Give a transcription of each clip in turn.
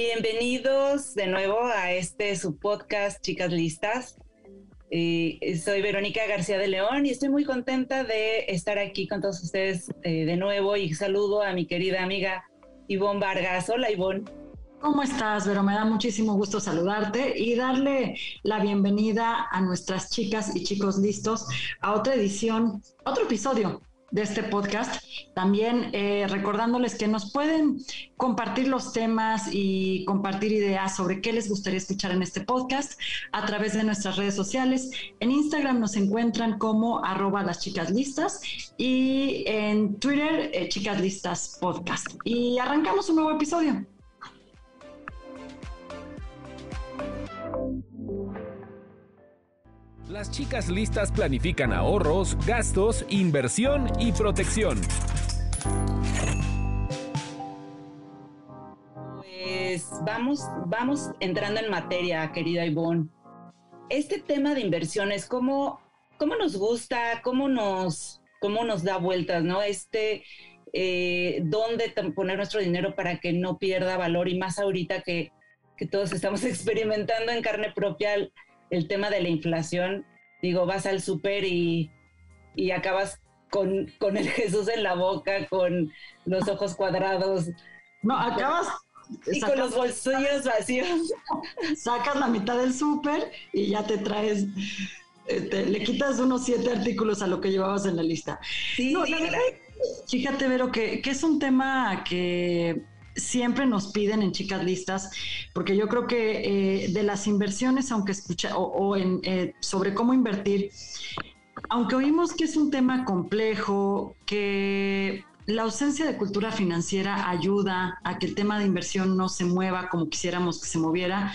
Bienvenidos de nuevo a este su podcast Chicas Listas. Eh, soy Verónica García de León y estoy muy contenta de estar aquí con todos ustedes eh, de nuevo y saludo a mi querida amiga Ivonne Vargas. Hola Ivonne. ¿Cómo estás, Vero? Me da muchísimo gusto saludarte y darle la bienvenida a nuestras chicas y chicos listos a otra edición, otro episodio de este podcast. También eh, recordándoles que nos pueden compartir los temas y compartir ideas sobre qué les gustaría escuchar en este podcast a través de nuestras redes sociales. En Instagram nos encuentran como arroba las chicas listas y en Twitter eh, chicas listas podcast. Y arrancamos un nuevo episodio. Las chicas listas planifican ahorros, gastos, inversión y protección. Pues vamos, vamos entrando en materia, querida Ivonne. Este tema de inversiones, ¿cómo, cómo nos gusta? ¿Cómo nos, cómo nos da vueltas? ¿no? Este, eh, ¿Dónde poner nuestro dinero para que no pierda valor? Y más ahorita que, que todos estamos experimentando en carne propia el tema de la inflación, digo, vas al súper y, y, acabas con, con, el Jesús en la boca, con los ojos cuadrados. No, acabas... Y con los bolsillos vacíos. Sacas la mitad del súper y ya te traes este, le quitas unos siete artículos a lo que llevabas en la lista. Sí, no, fíjate, Vero, que, que, es un tema que siempre nos piden en chicas listas, porque yo creo que eh, de las inversiones, aunque escucha, o, eh, sobre cómo invertir, aunque oímos que es un tema complejo, que la ausencia de cultura financiera ayuda a que el tema de inversión no se mueva como quisiéramos que se moviera,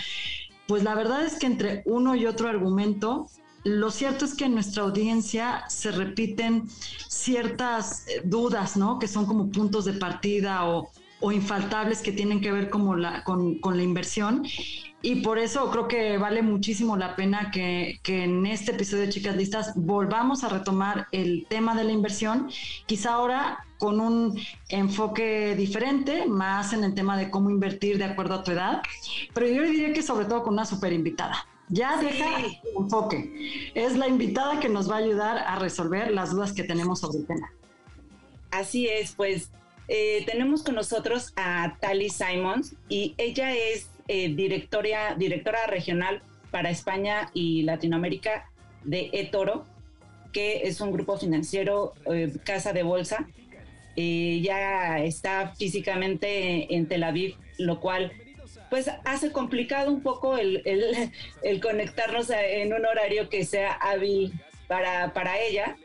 pues la verdad es que entre uno y otro argumento, lo cierto es que en nuestra audiencia se repiten ciertas eh, dudas, ¿no? Que son como puntos de partida o, o infaltables que tienen que ver como la, con, la inversión. Y por eso creo que vale muchísimo la pena que, en este episodio de Chicas Listas volvamos a retomar el tema de la inversión, quizá ahora con un enfoque diferente, más en el tema de cómo invertir de acuerdo a tu edad, pero yo diría que sobre todo con una super invitada. Ya deja el enfoque. Es la invitada que nos va a ayudar a resolver las dudas que tenemos sobre el tema. Así es, pues eh, tenemos con nosotros a Tali Simons y ella es eh, directora, regional para España y Latinoamérica de eToro, que es un grupo financiero, eh, casa de bolsa. ya está físicamente en Tel Aviv, lo cual pues hace complicado un poco el, el conectarnos en un horario que sea hábil para, para ella.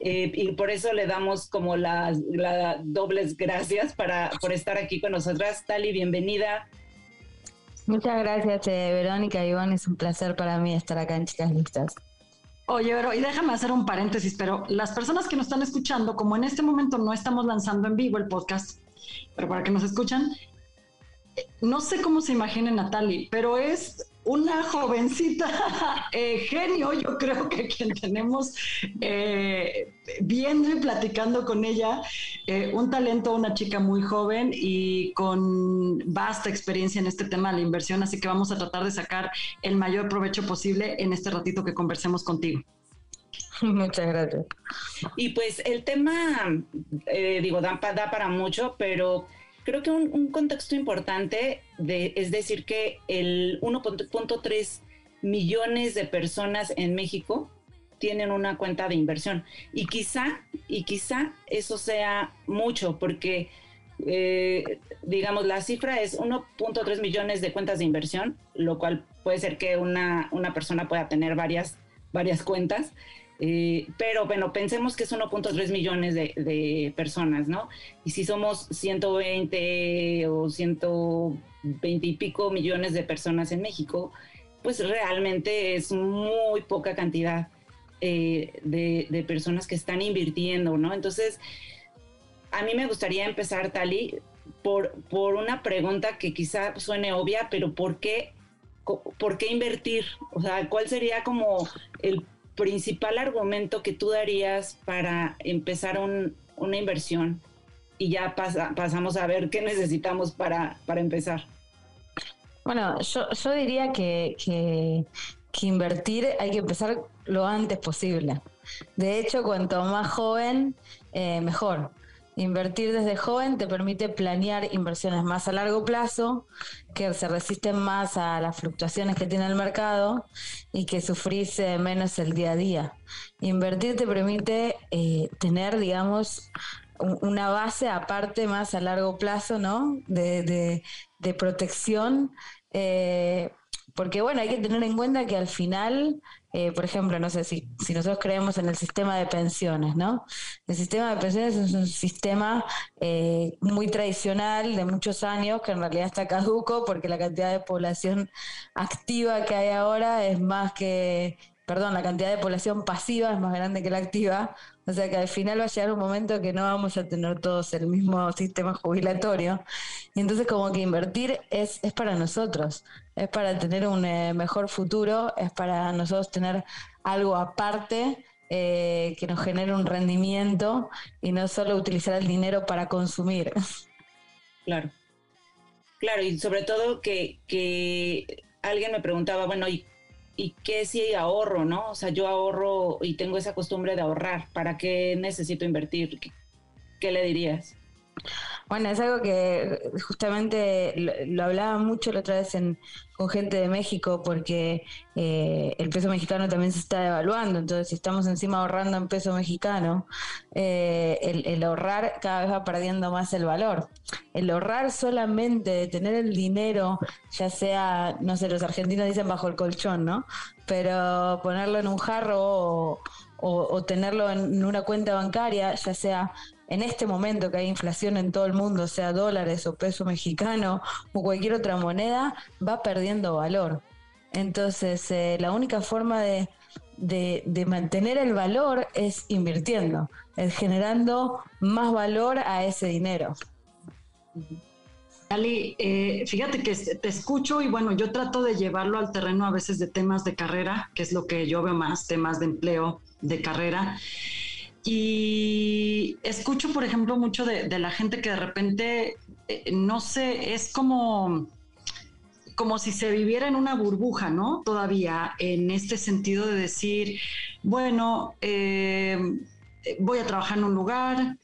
Eh, y por eso le damos como las, dobles gracias para, por estar aquí con nosotras. Tali, bienvenida. Muchas gracias, eh, Verónica y Iván. Es un placer para mí estar acá en Chicas Listas. Oye, pero y déjame hacer un paréntesis, pero las personas que nos están escuchando, como en este momento no estamos lanzando en vivo el podcast, pero para que nos escuchan, eh, no sé cómo se imagina Natalie, pero es una jovencita eh, genio, yo creo que quien tenemos eh, viendo y platicando con ella, eh, un talento, una chica muy joven y con vasta experiencia en este tema de la inversión, así que vamos a tratar de sacar el mayor provecho posible en este ratito que conversemos contigo. Muchas gracias. Y pues el tema, digo, da, da para mucho, pero creo que un, contexto importante es decir que el 1.3 millones de personas en México tienen una cuenta de inversión y quizá y quizá eso sea mucho porque eh, digamos la cifra es 1.3 millones de cuentas de inversión lo cual puede ser que una, una persona pueda tener varias varias cuentas. Eh, pero bueno, pensemos que es 1.3 millones de, personas, ¿no? Y si somos 120 o 120 y pico millones de personas en México, pues realmente es muy poca cantidad eh, de, personas que están invirtiendo, ¿no? Entonces, a mí me gustaría empezar, Tali, por, por una pregunta que quizá suene obvia, pero ¿por qué, ¿por qué invertir? O sea, ¿cuál sería como el principal argumento que tú darías para empezar una inversión y ya pasamos a ver qué necesitamos para, para empezar? Bueno, yo, yo diría que, que, invertir hay que empezar lo antes posible. De hecho, cuanto más joven, eh, mejor. Invertir desde joven te permite planear inversiones más a largo plazo, que se resisten más a las fluctuaciones que tiene el mercado y que sufrís eh, menos el día a día. Invertir te permite eh, tener, digamos, una base aparte más a largo plazo, ¿no? De, de, protección. Eh, porque bueno, hay que tener en cuenta que al final eh, por ejemplo, no sé si, si nosotros creemos en el sistema de pensiones, ¿no? El sistema de pensiones es un sistema eh, muy tradicional de muchos años que en realidad está caduco porque la cantidad de población activa que hay ahora es más que, perdón, la cantidad de población pasiva es más grande que la activa, o sea que al final va a llegar un momento que no vamos a tener todos el mismo sistema jubilatorio. Y entonces como que invertir es, es para nosotros, es para tener un eh, mejor futuro, es para nosotros tener algo aparte eh, que nos genere un rendimiento y no solo utilizar el dinero para consumir. Claro. Claro, y sobre todo que, que alguien me preguntaba, bueno, ¿y ¿y qué si ahorro, no? O sea, yo ahorro y tengo esa costumbre de ahorrar, ¿para qué necesito invertir? ¿Qué, le dirías? Bueno, es algo que justamente lo, hablaba mucho la otra vez en, con gente de México porque eh, el peso mexicano también se está devaluando, entonces si estamos encima ahorrando en peso mexicano, eh, el, ahorrar cada vez va perdiendo más el valor. El ahorrar solamente de tener el dinero, ya sea, no sé, los argentinos dicen bajo el colchón, ¿no? Pero ponerlo en un jarro o, o tenerlo en una cuenta bancaria, ya sea en este momento que hay inflación en todo el mundo, sea dólares o peso mexicano o cualquier otra moneda, va perdiendo valor. Entonces, eh, la única forma de, mantener el valor es invirtiendo, es generando más valor a ese dinero. Ali, eh, fíjate que te escucho y bueno, yo trato de llevarlo al terreno a veces de temas de carrera, que es lo que yo veo más, temas de empleo, de carrera. Y escucho, por ejemplo, mucho de, la gente que de repente, eh, no sé, es como, como si se viviera en una burbuja, ¿no? Todavía, en este sentido de decir, bueno, eh, voy a trabajar en un lugar,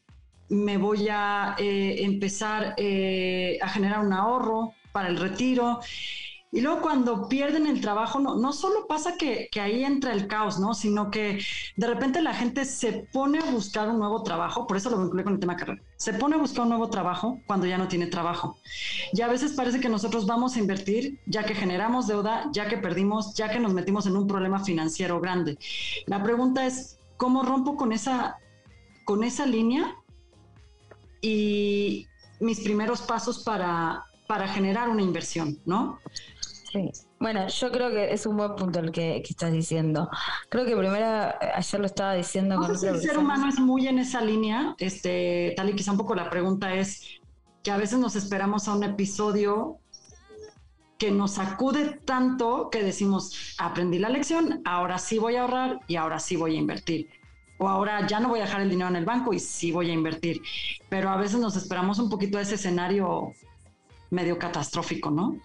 me voy a eh, empezar a generar un ahorro para el retiro y luego cuando pierden el trabajo, no, no solo pasa que, ahí entra el caos, ¿no? Sino que de repente la gente se pone a buscar un nuevo trabajo, por eso lo vinculé con el tema carrera, se pone a buscar un nuevo trabajo cuando ya no tiene trabajo. Y a veces parece que nosotros vamos a invertir ya que generamos deuda, ya que perdimos, ya que nos metimos en un problema financiero grande. La pregunta es, ¿cómo rompo con esa, con esa línea? Y mis primeros pasos para, para generar una inversión, ¿no? Sí. Bueno, yo creo que es un buen punto el que, estás diciendo. Creo que primero, ayer lo estaba diciendo con el ser humano es muy en esa línea, este, tal y quizá un poco la pregunta es que a veces nos esperamos a un episodio que nos sacude tanto que decimos, aprendí la lección, ahora sí voy a ahorrar y ahora sí voy a invertir. O ahora ya no voy a dejar el dinero en el banco y sí voy a invertir. Pero a veces nos esperamos un poquito a ese escenario medio catastrófico, ¿no?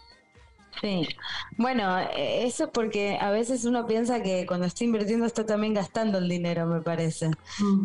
Sí, bueno, e, eso es porque a veces uno piensa que cuando está invirtiendo está también gastando el dinero, me parece.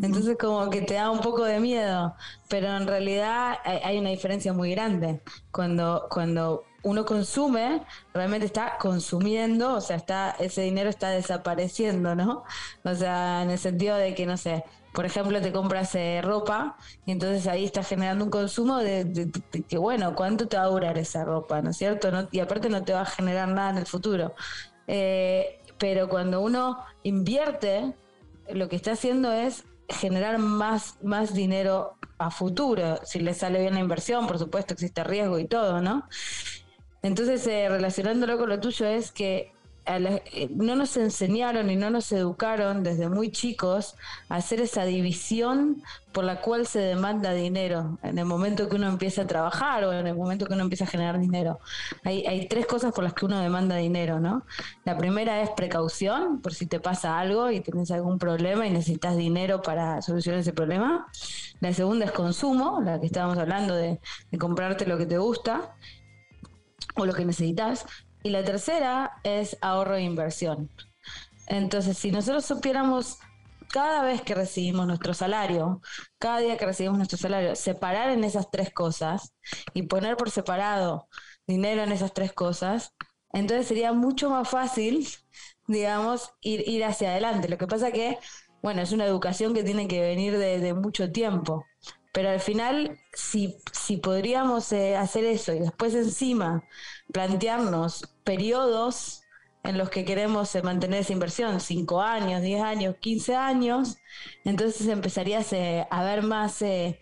Entonces como que te da un poco de miedo, pero en realidad hay una diferencia muy grande. Cuando, cuando uno consume, realmente está consumiendo, o sea, está ese dinero está desapareciendo, ¿no? O sea, en el sentido de que, no sé, por ejemplo, te compras eh, ropa y entonces ahí estás generando un consumo de, que, bueno, ¿cuánto te va a durar esa ropa? ¿No es cierto? y aparte no te va a generar nada en el futuro. Eh, pero cuando uno invierte, lo que está haciendo es generar más, más dinero a futuro. Si le sale bien la inversión, por supuesto, existe riesgo y todo, ¿no? Entonces, eh, relacionándolo con lo tuyo, es que eh, no nos enseñaron y no nos educaron desde muy chicos a hacer esa división por la cual se demanda dinero en el momento que uno empieza a trabajar o en el momento que uno empieza a generar dinero. Hay, hay tres cosas por las que uno demanda dinero, ¿no? La primera es precaución, por si te pasa algo y tienes algún problema y necesitas dinero para solucionar ese problema. La segunda es consumo, la que estábamos hablando de, de comprarte lo que te gusta o lo que necesitas. Y la tercera es ahorro e inversión. Entonces, si nosotros supiéramos cada vez que recibimos nuestro salario, cada día que recibimos nuestro salario, separar en esas tres cosas y poner por separado dinero en esas tres cosas, entonces sería mucho más fácil, digamos, ir, ir hacia adelante. Lo que pasa que, bueno, es una educación que tiene que venir de, mucho tiempo. Pero al final, si, si podríamos eh, hacer eso y después encima plantearnos periodos en los que queremos eh, mantener esa inversión, 5 años, 10 años, 15 años, entonces empezarías eh, a ver más, eh,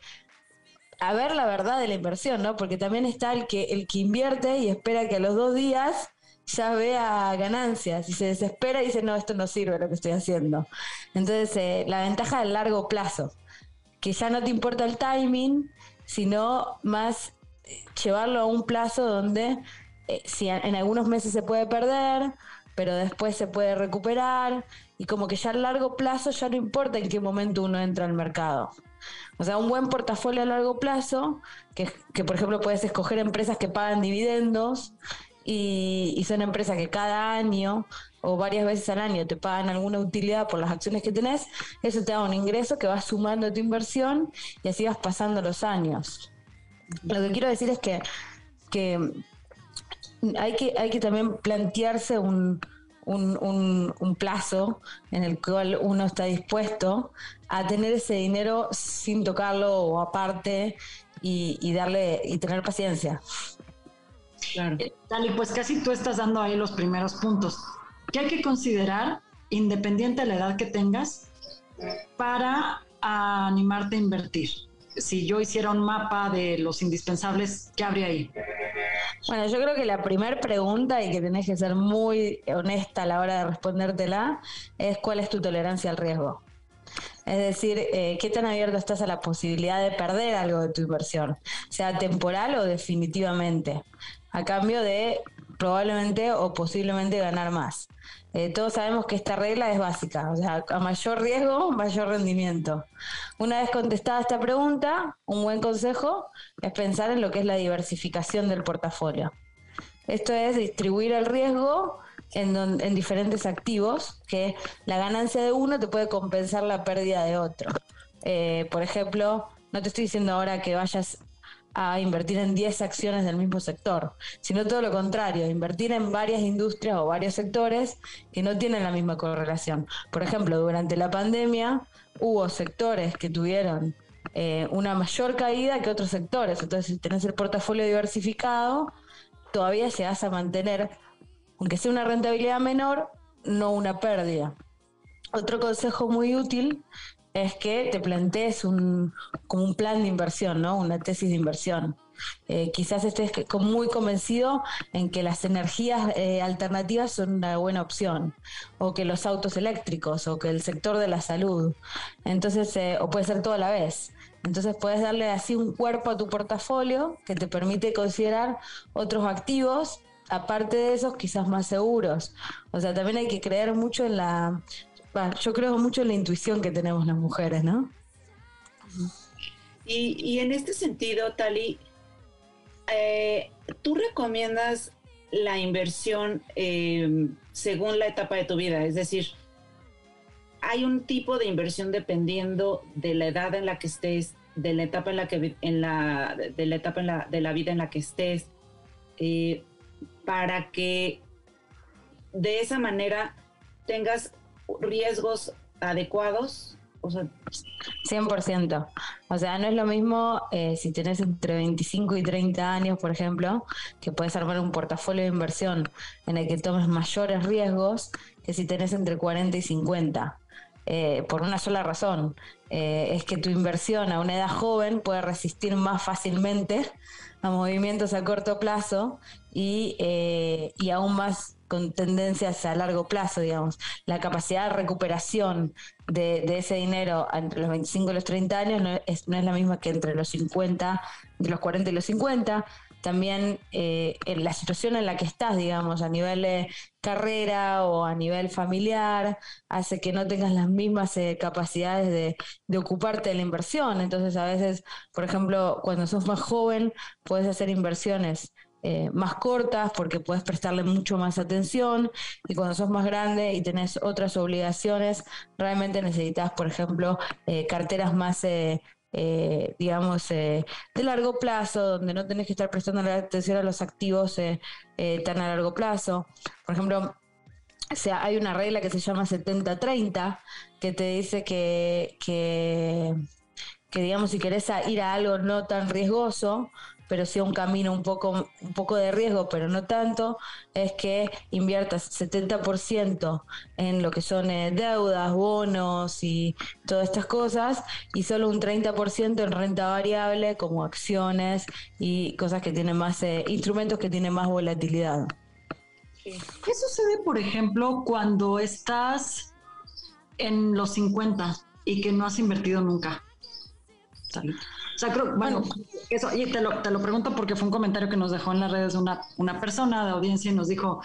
a ver la verdad de la inversión, ¿no? Porque también está el que, el que invierte y espera que a los dos días ya vea ganancias y se desespera y dice, no, esto no sirve lo que estoy haciendo. Entonces, la ventaja del largo plazo, que ya no te importa el timing, sino más llevarlo a un plazo donde eh, si en algunos meses se puede perder, pero después se puede recuperar y como que ya a largo plazo ya no importa en qué momento uno entra al mercado. O sea, un buen portafolio a largo plazo, que, que por ejemplo puedes escoger empresas que pagan dividendos y, y, son empresas que cada año o varias veces al año te pagan alguna utilidad por las acciones que tenés, eso te da un ingreso que va sumando tu inversión y así vas pasando los años. Lo que quiero decir es que, que hay que, hay que también plantearse un, un, plazo en el cual uno está dispuesto a tener ese dinero sin tocarlo o aparte y, darle y tener paciencia. Claro. Eh, Dali, pues casi tú estás dando ahí los primeros puntos. ¿Qué hay que considerar, independiente de la edad que tengas, para animarte a invertir? Si yo hiciera un mapa de los indispensables, ¿qué habría ahí? Bueno, yo creo que la primera pregunta, y que tenés que ser muy honesta a la hora de respondértela, es cuál es tu tolerancia al riesgo. Es decir, eh, qué tan abierto estás a la posibilidad de perder algo de tu inversión, sea temporal o definitivamente, a cambio de probablemente o posiblemente ganar más. Eh, todos sabemos que esta regla es básica, o sea, a mayor riesgo, mayor rendimiento. Una vez contestada esta pregunta, un buen consejo es pensar en lo que es la diversificación del portafolio. Esto es distribuir el riesgo en, en diferentes activos, que la ganancia de uno te puede compensar la pérdida de otro. Eh, por ejemplo, no te estoy diciendo ahora que vayas a invertir en 10 acciones del mismo sector, sino todo lo contrario, invertir en varias industrias o varios sectores que no tienen la misma correlación. Por ejemplo, durante la pandemia hubo sectores que tuvieron eh, una mayor caída que otros sectores, entonces si tenés el portafolio diversificado, todavía llegas a mantener, aunque sea una rentabilidad menor, no una pérdida. Otro consejo muy útil es que te plantees un, como un plan de inversión, ¿no? Una tesis de inversión. Eh, quizás estés muy convencido en que las energías eh, alternativas son una buena opción, o que los autos eléctricos, o que el sector de la salud. Entonces, eh, o puede ser todo a la vez. Entonces puedes darle así un cuerpo a tu portafolio que te permite considerar otros activos, aparte de esos quizás más seguros. O sea, también hay que creer mucho en la yo creo mucho en la intuición que tenemos las mujeres, ¿no? Y, en este sentido, Tali, eh, ¿tú recomiendas la inversión eh, según la etapa de tu vida? Es decir, hay un tipo de inversión dependiendo de la edad en la que estés, de la etapa en la que en la de la etapa en la, de la vida en la que estés, eh, para que de esa manera tengas riesgos adecuados? O sea, 100%. O sea, no es lo mismo eh, si tenés entre 25 y 30 años, por ejemplo, que puedes armar un portafolio de inversión en el que tomes mayores riesgos que si tenés entre 40 y 50. Eh, por una sola razón, eh, es que tu inversión a una edad joven puede resistir más fácilmente a movimientos a corto plazo y, eh, y aún más con tendencias a largo plazo, digamos. La capacidad de recuperación de, ese dinero entre los 25 y los 30 años no es, la misma que entre los 50, entre los 40 y los 50 también eh, en la situación en la que estás, digamos, a nivel de carrera o a nivel familiar, hace que no tengas las mismas eh, capacidades de, ocuparte de la inversión. Entonces, a veces, por ejemplo, cuando sos más joven, puedes hacer inversiones eh, más cortas porque puedes prestarle mucho más atención y cuando sos más grande y tenés otras obligaciones, realmente necesitas, por ejemplo, carteras más eh, digamos, eh, de largo plazo, donde no tenés que estar prestando atención a los activos eh, tan a largo plazo. Por ejemplo, sea, hay una regla que se llama 70-30, que te dice que, que, que, digamos, si querés ir a algo no tan riesgoso, pero sí un camino un poco, un poco de riesgo, pero no tanto, es que inviertas 70% en lo que son eh, deudas, bonos y todas estas cosas, y solo un 30% en renta variable como acciones y cosas que tienen más, eh, instrumentos que tienen más volatilidad. ¿Qué sucede, por ejemplo, cuando estás en los 50 y que no has invertido nunca? O sea, creo, bueno, eso, y te lo, te lo, pregunto porque fue un comentario que nos dejó en las redes una, una persona de audiencia y nos dijo,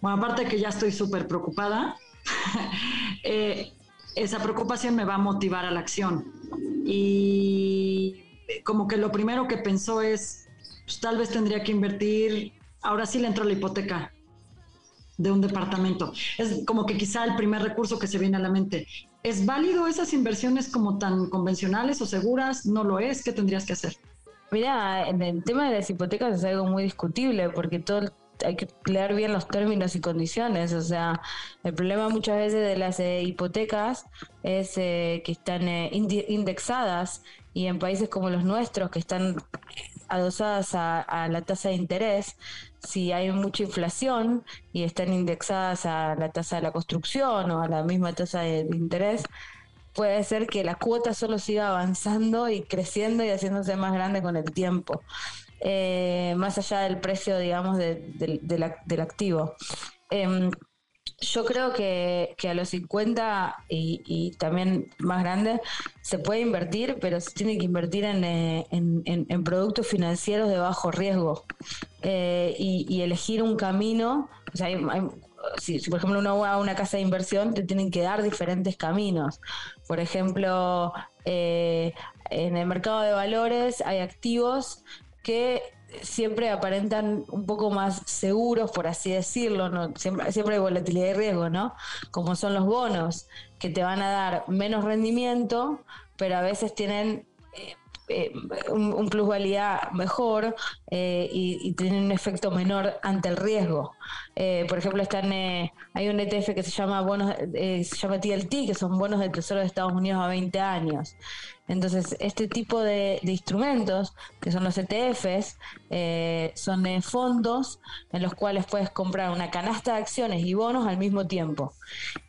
bueno, aparte que ya estoy súper preocupada, eh, esa preocupación me va a motivar a la acción. Y como que lo primero que pensó es, pues, tal vez tendría que invertir, ahora sí le entró la hipoteca de un departamento. Es como que quizá el primer recurso que se viene a la mente. ¿Es válido esas inversiones como tan convencionales o seguras? ¿No lo es? ¿Qué tendrías que hacer? Mira, en el tema de las hipotecas es algo muy discutible porque todo hay que leer bien los términos y condiciones. O sea, el problema muchas veces de las eh, hipotecas es eh, que están eh, indexadas y en países como los nuestros que están adosadas a, la tasa de interés, si hay mucha inflación y están indexadas a la tasa de la construcción o a la misma tasa de, interés, puede ser que la cuota solo siga avanzando y creciendo y haciéndose más grande con el tiempo, eh, más allá del precio, digamos, del activo. Em, yo creo que, a los 50 y, también más grande se puede invertir, pero se tiene que invertir en, eh, productos financieros de bajo riesgo eh, y, elegir un camino. O sea, si, por ejemplo uno va a una casa de inversión, te tienen que dar diferentes caminos. Por ejemplo, eh, en el mercado de valores hay activos que siempre aparentan un poco más seguros, por así decirlo, ¿no? siempre, siempre hay volatilidad y riesgo, ¿no? Como son los bonos, que te van a dar menos rendimiento, pero a veces tienen eh, eh, un, plusvalía mejor eh, y, tienen un efecto menor ante el riesgo. por ejemplo, están, hay un ETF que se llama bonos, se llama TLT, que son bonos del Tesoro de Estados Unidos a 20 años. Entonces, este tipo de, instrumentos, que son los ETFs, eh, son fondos en los cuales puedes comprar una canasta de acciones y bonos al mismo tiempo.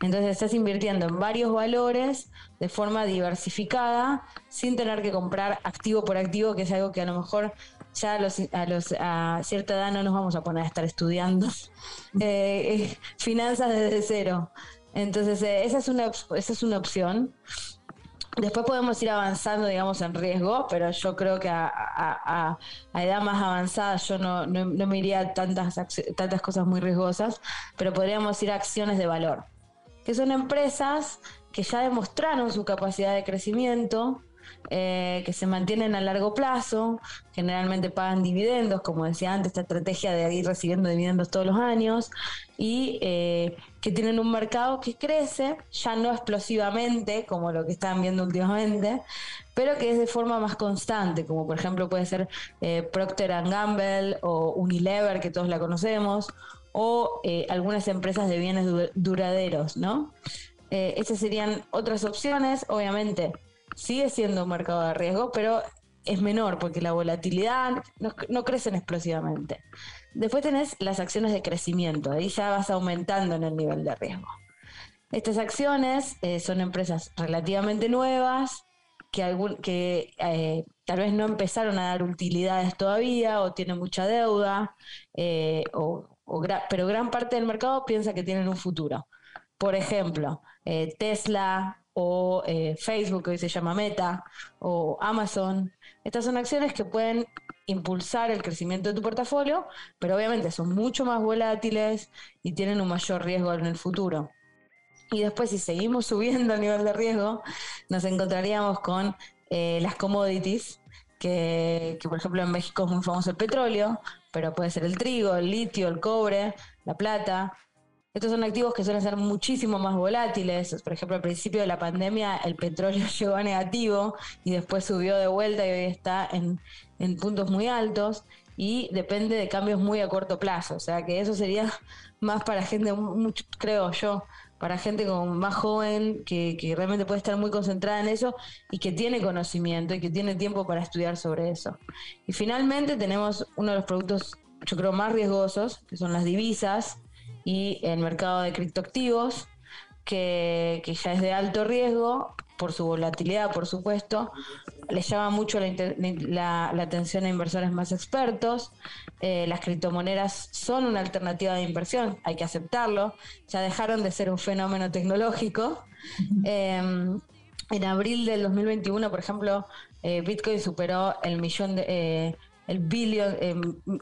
Entonces, estás invirtiendo en varios valores de forma diversificada, sin tener que comprar activo por activo, que es algo que a lo mejor ya a, los, a, los, a cierta edad no nos vamos a poner a estar estudiando eh, finanzas desde cero. Entonces, eh, esa, es una, esa es una opción. Después podemos ir avanzando, digamos, en riesgo, pero yo creo que a, edad más avanzada yo no, no, me iría tantas, tantas cosas muy riesgosas, pero podríamos ir a acciones de valor, que son empresas que ya demostraron su capacidad de crecimiento, eh, que se mantienen a largo plazo, generalmente pagan dividendos, como decía antes, esta estrategia de ir recibiendo dividendos todos los años, y eh, que tienen un mercado que crece, ya no explosivamente, como lo que están viendo últimamente, pero que es de forma más constante, como por ejemplo puede ser eh, Procter Gamble o Unilever, que todos la conocemos, o algunas empresas de bienes duraderos, ¿no? esas serían otras opciones, obviamente sigue siendo un mercado de riesgo, pero es menor porque la volatilidad no, no crecen explosivamente. Después tenés las acciones de crecimiento, ahí ya vas aumentando en el nivel de riesgo. Estas acciones eh, son empresas relativamente nuevas que, algún, que eh, tal vez no empezaron a dar utilidades todavía o tienen mucha deuda, eh, pero gran parte del mercado piensa que tienen un futuro. Por ejemplo, Tesla o Facebook, que hoy se llama Meta, o Amazon. Estas son acciones que pueden impulsar el crecimiento de tu portafolio, pero obviamente son mucho más volátiles y tienen un mayor riesgo en el futuro. Y después, si seguimos subiendo el nivel de riesgo, nos encontraríamos con eh, las commodities, que, por ejemplo en México es muy famoso el petróleo, pero puede ser el trigo, el litio, el cobre, la plata. Estos son activos que suelen ser muchísimo más volátiles. Por ejemplo, al principio de la pandemia el petróleo llegó a negativo y después subió de vuelta y hoy está en, en puntos muy altos y depende de cambios muy a corto plazo. O sea que eso sería más para gente, mucho, creo yo, para gente como más joven que, realmente puede estar muy concentrada en eso y que tiene conocimiento y que tiene tiempo para estudiar sobre eso. Y finalmente tenemos uno de los productos, yo creo, más riesgosos, que son las divisas y el mercado de criptoactivos, que, que ya es de alto riesgo por su volatilidad, por supuesto, les llama mucho la, atención a inversores más expertos. Eh, las criptomonedas son una alternativa de inversión, hay que aceptarlo. Ya dejaron de ser un fenómeno tecnológico. Em, en abril del 2021, por ejemplo, eh, Bitcoin superó el millón de... Eh, el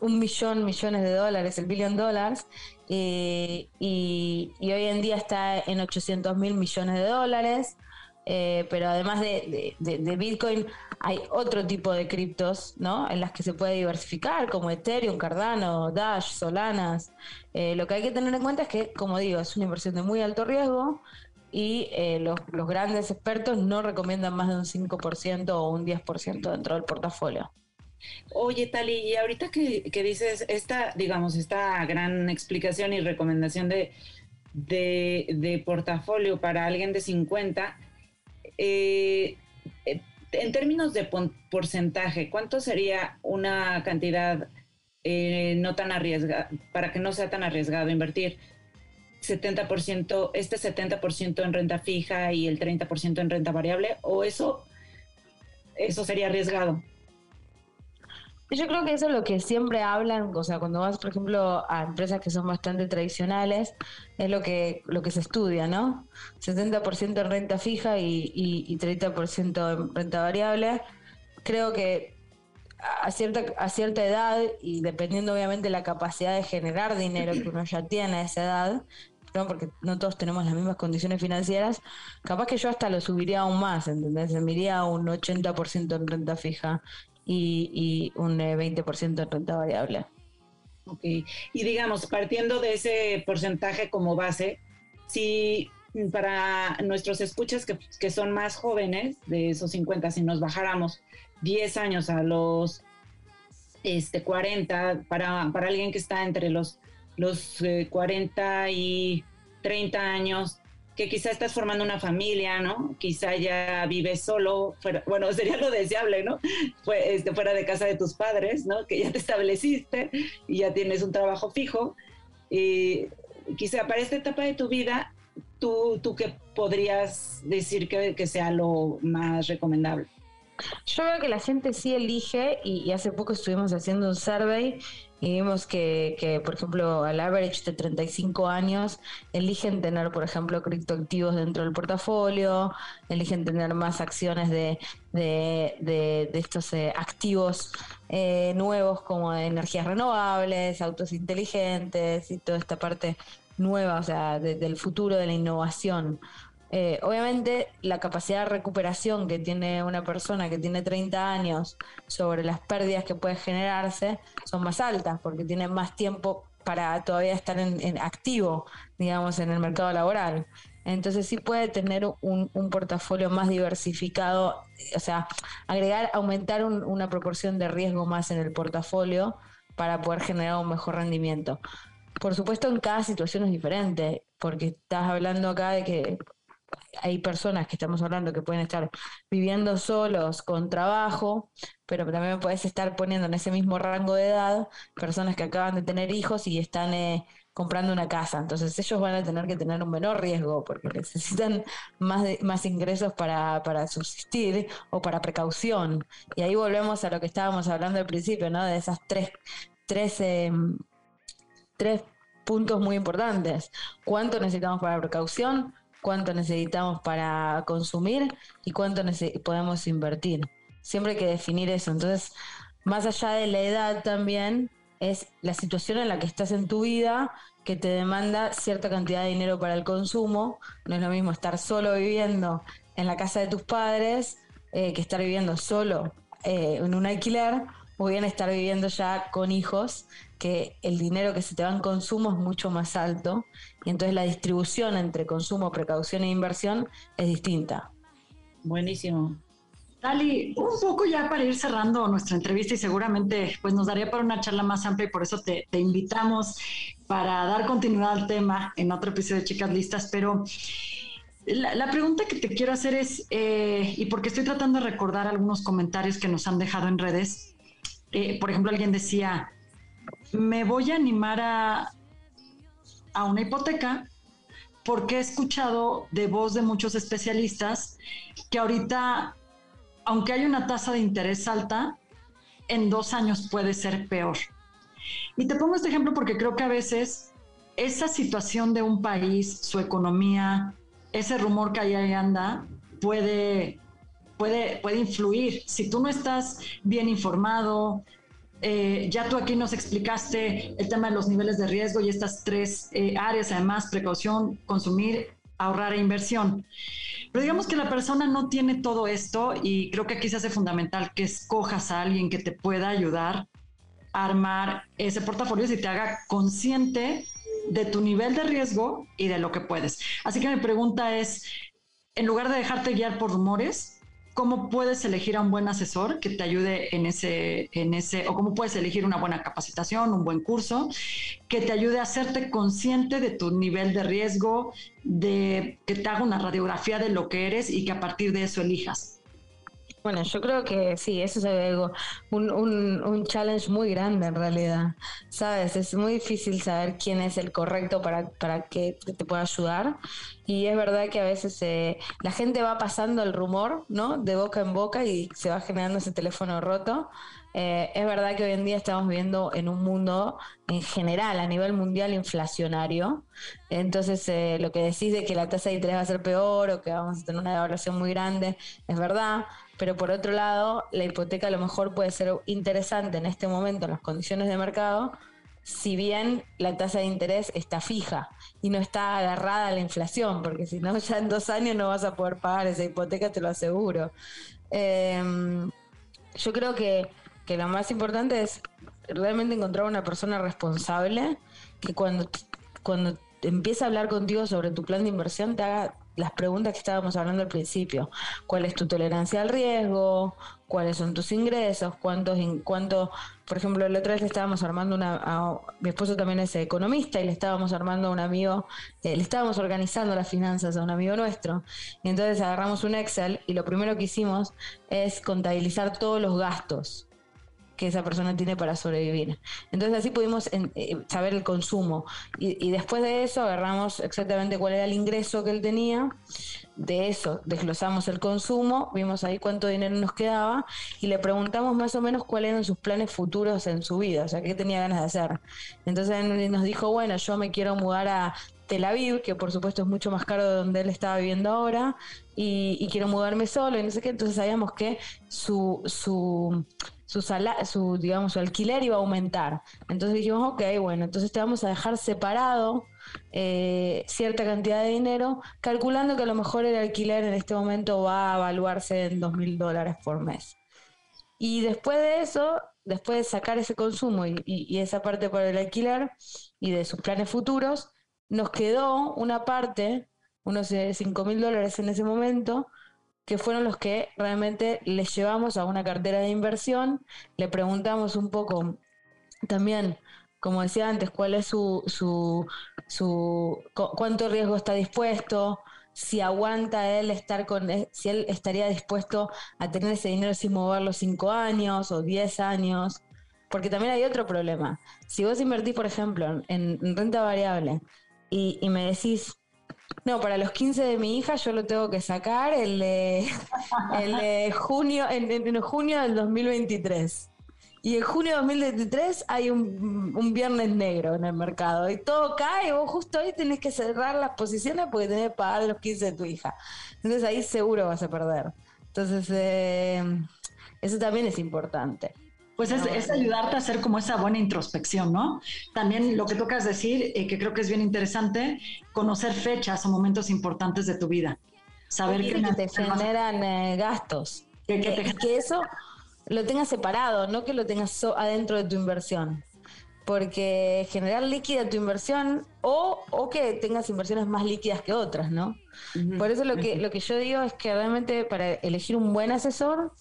un millón, millones de dólares, el billón dólares, y, y, hoy en día está en 800 mil millones de dólares. Eh, pero además de, Bitcoin hay otro tipo de criptos, ¿no? En las que se puede diversificar, como Ethereum, Cardano, Dash, Solanas. Eh, lo que hay que tener en cuenta es que, como digo, es una inversión de muy alto riesgo y eh, los, grandes expertos no recomiendan más de un 5% o un 10% dentro del portafolio. Oye, Tali, y ahorita que, dices esta, digamos, esta gran explicación y recomendación de, de portafolio para alguien de 50, eh, eh, en términos de porcentaje, ¿cuánto sería una cantidad eh, no tan arriesgada, para que no sea tan arriesgado invertir? 70%, este 70% en renta fija y el 30% en renta variable, o eso, eso sería arriesgado? Yo creo que eso es lo que siempre hablan, o sea, cuando vas, por ejemplo, a empresas que son bastante tradicionales, es lo que, lo que se estudia, ¿no? 70% en renta fija y, y, 30% en renta variable. Creo que a cierta, a cierta edad, y dependiendo obviamente la capacidad de generar dinero que uno ya tiene a esa edad, ¿no? porque no todos tenemos las mismas condiciones financieras, capaz que yo hasta lo subiría aún más, ¿entendés? Me iría un 80% en renta fija y, un 20% eh, en renta variable. Ok, y digamos, partiendo de ese porcentaje como base, si para nuestros escuchas que, son más jóvenes, de esos 50, si nos bajáramos 10 años a los este, 40, para, para alguien que está entre los, los 40 eh, y 30 años, que quizá estás formando una familia, ¿no? Quizá ya vives solo, bueno, sería lo deseable, ¿no? Este, fuera de casa de tus padres, ¿no? Que ya te estableciste y ya tienes un trabajo fijo. Y quizá para esta etapa de tu vida, ¿tú, tú qué podrías decir que, que sea lo más recomendable? Yo veo que la gente sí elige y, hace poco estuvimos haciendo un survey y vimos que, por ejemplo, al average de 35 años eligen tener, por ejemplo, criptoactivos dentro del portafolio, eligen tener más acciones de, de, estos eh, activos eh, nuevos como de energías renovables, autos inteligentes y toda esta parte nueva, o sea, del futuro de la innovación. Eh, obviamente la capacidad de recuperación que tiene una persona que tiene 30 años sobre las pérdidas que puede generarse son más altas porque tiene más tiempo para todavía estar en, activo, digamos, en el mercado laboral. Entonces sí puede tener un, portafolio más diversificado, o sea, agregar, aumentar una proporción de riesgo más en el portafolio para poder generar un mejor rendimiento. Por supuesto, en cada situación es diferente, porque estás hablando acá de que hay personas que estamos hablando que pueden estar viviendo solos con trabajo, pero también puedes estar poniendo en ese mismo rango de edad personas que acaban de tener hijos y están eh, comprando una casa. Entonces ellos van a tener que tener un menor riesgo porque necesitan más, más ingresos para, subsistir o para precaución. Y ahí volvemos a lo que estábamos hablando al principio, ¿no? De esas tres, tres, em, tres puntos muy importantes. ¿Cuánto necesitamos para precaución? ¿Cuánto necesitamos para consumir? ¿Y cuánto podemos invertir? Siempre hay que definir eso. Entonces, más allá de la edad también, es la situación en la que estás en tu vida que te demanda cierta cantidad de dinero para el consumo. No es lo mismo estar solo viviendo en la casa de tus padres eh, que estar viviendo solo eh, en un alquiler o bien estar viviendo ya con hijos, que el dinero que se te va en consumo es mucho más alto y entonces la distribución entre consumo, precaución e inversión es distinta. Buenísimo. Dali, un poco ya para ir cerrando nuestra entrevista y seguramente pues nos daría para una charla más amplia y por eso te, invitamos para dar continuidad al tema en otro episodio de Chicas Listas, pero la, pregunta que te quiero hacer es, eh, y porque estoy tratando de recordar algunos comentarios que nos han dejado en redes, eh, por ejemplo, alguien decía, me voy a animar a, a una hipoteca porque he escuchado de voz de muchos especialistas que ahorita aunque hay una tasa de interés alta, en dos años puede ser peor. Y te pongo este ejemplo porque creo que a veces esa situación de un país, su economía, ese rumor que ahí anda, puede, puede, puede influir. Si tú no estás bien informado, eh, ya tú aquí nos explicaste el tema de los niveles de riesgo y estas tres eh, áreas, además, precaución, consumir, ahorrar e inversión. Pero digamos que la persona no tiene todo esto y creo que aquí se hace fundamental que escojas a alguien que te pueda ayudar a armar ese portafolio y te haga consciente de tu nivel de riesgo y de lo que puedes. Así que mi pregunta es, en lugar de dejarte guiar por rumores, cómo puedes elegir a un buen asesor que te ayude en ese, en ese, o cómo puedes elegir una buena capacitación, un buen curso, que te ayude a hacerte consciente de tu nivel de riesgo, de que te haga una radiografía de lo que eres y que a partir de eso elijas. Bueno, yo creo que sí, eso es algo, un, un, challenge muy grande en realidad. Sabes, es muy difícil saber quién es el correcto para, para que te pueda ayudar. Y es verdad que a veces eh, la gente va pasando el rumor, ¿no? De boca en boca y se va generando ese teléfono roto. Eh, es verdad que hoy en día estamos viviendo en un mundo en general, a nivel mundial, inflacionario. Entonces, eh, lo que decís de que la tasa de interés va a ser peor o que vamos a tener una devaluación muy grande, es verdad. Pero por otro lado, la hipoteca a lo mejor puede ser interesante en este momento, en las condiciones de mercado, si bien la tasa de interés está fija y no está agarrada a la inflación, porque si no, ya en dos años no vas a poder pagar esa hipoteca, te lo aseguro. Em, yo creo que, que, lo más importante es realmente encontrar una persona responsable que cuando, cuando empieza a hablar contigo sobre tu plan de inversión te haga las preguntas que estábamos hablando al principio. ¿Cuál es tu tolerancia al riesgo? ¿Cuáles son tus ingresos? ¿Cuántos, cuánto, por ejemplo, el otro vez le estábamos armando una, mi esposo también es economista y le estábamos armando a un amigo, eh, le estábamos organizando las finanzas a un amigo nuestro. Y entonces agarramos un Excel y lo primero que hicimos es contabilizar todos los gastos que esa persona tiene para sobrevivir. Entonces así pudimos eh, saber el consumo y, después de eso agarramos exactamente cuál era el ingreso que él tenía, de eso desglosamos el consumo, vimos ahí cuánto dinero nos quedaba y le preguntamos más o menos cuáles eran sus planes futuros en su vida, o sea, qué tenía ganas de hacer. Entonces él nos dijo, bueno, yo me quiero mudar a Tel Aviv, que por supuesto es mucho más caro de donde él estaba viviendo ahora, y, quiero mudarme solo y no sé qué, entonces sabíamos que su, su su, su, digamos, su alquiler iba a aumentar. Entonces dijimos, ok, bueno, entonces te vamos a dejar separado eh, cierta cantidad de dinero, calculando que a lo mejor el alquiler en este momento va a evaluarse en dos mil dólares por mes. Y después de eso, después de sacar ese consumo y, y esa parte para el alquiler y de sus planes futuros, nos quedó una parte, unos eh, cinco mil dólares en ese momento, que fueron los que realmente les llevamos a una cartera de inversión, le preguntamos un poco también, como decía antes, cuál es su, su, cuánto riesgo está dispuesto, si aguanta él estar con, eh, si él estaría dispuesto a tener ese dinero sin moverlo cinco años o diez años. Porque también hay otro problema. Si vos invertís, por ejemplo, en, renta variable y, me decís, no, para los 15 de mi hija yo lo tengo que sacar el de, junio, en, junio del 2023. Y en junio de 2023 hay un, un, viernes negro en el mercado y todo cae, vos justo ahí tenés que cerrar las posiciones porque tenés que pagar los 15 de tu hija. Entonces ahí seguro vas a perder. Entonces, eh, eso también es importante. Pues es, ayudarte a hacer como esa buena introspección, ¿no? También lo que tocas decir, eh, que creo que es bien interesante, conocer fechas o momentos importantes de tu vida. Saber que, te generan eh, gastos. Que, que, eso lo tengas separado, no que lo tengas adentro de tu inversión. Porque generar líquida tu inversión o, o que tengas inversiones más líquidas que otras, ¿no? Por eso lo que, lo que yo digo es que realmente para elegir un buen asesor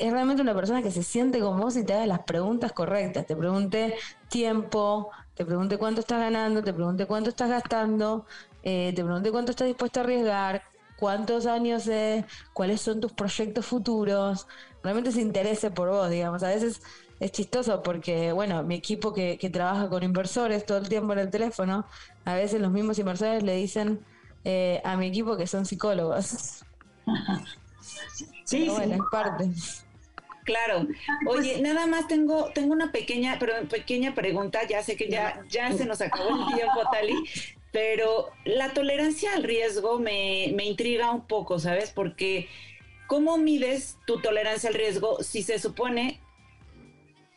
es realmente una persona que se siente con vos y te haga las preguntas correctas. Te pregunte tiempo, te pregunte cuánto estás ganando, te pregunte cuánto estás gastando, eh, te pregunte cuánto estás dispuesto a arriesgar, cuántos años es, cuáles son tus proyectos futuros. Realmente se interese por vos, digamos. A veces es chistoso porque, bueno, mi equipo que, que trabaja con inversores todo el tiempo en el teléfono, a veces los mismos inversores le dicen eh, a mi equipo que son psicólogos. sí, bueno, es parte. Claro. Oye, nada más tengo, tengo una pequeña, pero pequeña pregunta, ya sé que ya, ya se nos acabó el tiempo, Tali, pero la tolerancia al riesgo me, me intriga un poco, ¿sabes? Porque ¿cómo mides tu tolerancia al riesgo si se supone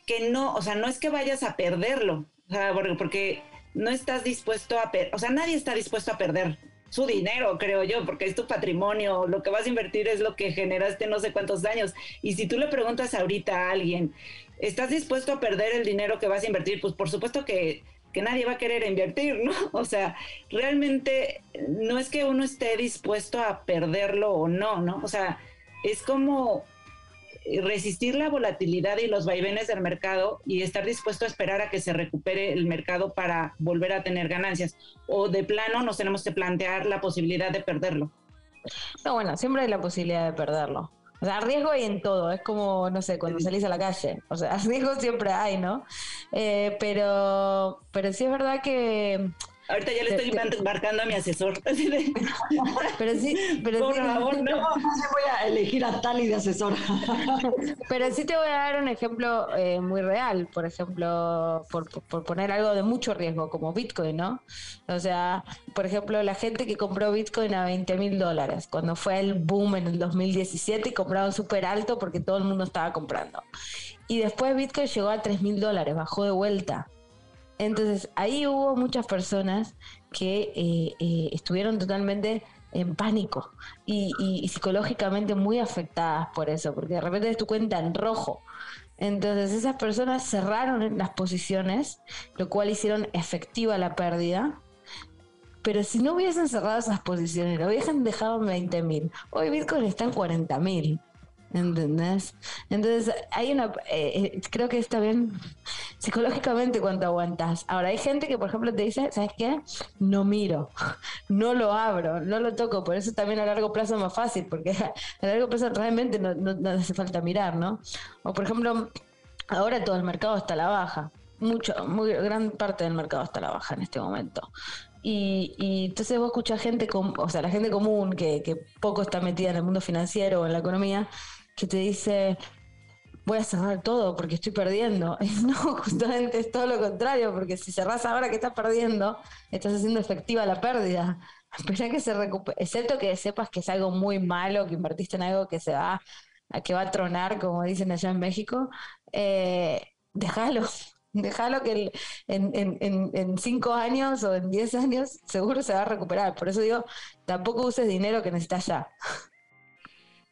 que no, o sea, no es que vayas a perderlo, o sea, porque, porque no estás dispuesto a, perder, o sea, nadie está dispuesto a perder su dinero, creo yo, porque es tu patrimonio, lo que vas a invertir es lo que generaste no sé cuántos años. Y si tú le preguntas ahorita a alguien, ¿estás dispuesto a perder el dinero que vas a invertir? Pues por supuesto que, que nadie va a querer invertir, ¿no? O sea, realmente no es que uno esté dispuesto a perderlo o no, ¿no? O sea, es como resistir la volatilidad y los vaivenes del mercado y estar dispuesto a esperar a que se recupere el mercado para volver a tener ganancias. O de plano nos tenemos que plantear la posibilidad de perderlo. No, bueno, siempre hay la posibilidad de perderlo. O sea, riesgo hay en todo, es como, no sé, cuando salís a la calle. O sea, riesgo siempre hay, ¿no? Eh, pero, pero sí es verdad que Ahorita ya le estoy marcando a mi asesor. pero sí, pero Por favor, no. no voy a elegir a Tali de asesor. pero sí te voy a dar un ejemplo eh, muy real, por ejemplo, por, por, poner algo de mucho riesgo, como Bitcoin, ¿no? O sea, por ejemplo, la gente que compró Bitcoin a 20 mil dólares, cuando fue el boom en el 2017 y compraron súper alto porque todo el mundo estaba comprando. Y después Bitcoin llegó a 3 mil dólares, bajó de vuelta. Entonces ahí hubo muchas personas que eh, eh, estuvieron totalmente en pánico y, psicológicamente muy afectadas por eso, porque de repente es tu cuenta en rojo. Entonces esas personas cerraron las posiciones, lo cual hicieron efectiva la pérdida. Pero si no hubiesen cerrado esas posiciones, lo hubiesen dejado en 20 mil, hoy Bitcoin está en 40 mil. ¿Entendés? Entonces, hay una. Eh, eh, creo que está bien psicológicamente cuánto aguantas. Ahora, hay gente que, por ejemplo, te dice, ¿sabes qué? No miro, no lo abro, no lo toco. Por eso también a largo plazo es más fácil, porque a largo plazo realmente no, hace falta mirar, ¿no? O, por ejemplo, ahora todo el mercado está a la baja. Mucho, muy gran parte del mercado está a la baja en este momento. Y, y, entonces vos escuchás gente, o sea, la gente común que, que, poco está metida en el mundo financiero o en la economía, que te dice, voy a cerrar todo porque estoy perdiendo. no, justamente es todo lo contrario, porque si cerrás ahora que estás perdiendo, estás haciendo efectiva la pérdida. Espera que se recupere, excepto que sepas que es algo muy malo, que invertiste en algo que se va, a que va a tronar, como dicen allá en México, eh, déjalo. Déjalo que en, en, en, cinco años o en diez años seguro se va a recuperar. Por eso digo, tampoco uses dinero que necesitas ya.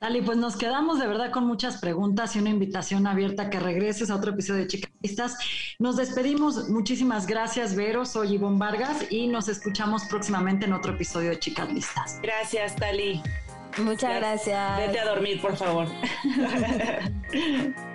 Dali, pues nos quedamos de verdad con muchas preguntas y una invitación abierta a que regreses a otro episodio de Chicas Listas. Nos despedimos. Muchísimas gracias, Vero. Soy Ivonne Vargas y nos escuchamos próximamente en otro episodio de Chicas Listas. Gracias, Tali. Muchas gracias. Vete a dormir, por favor.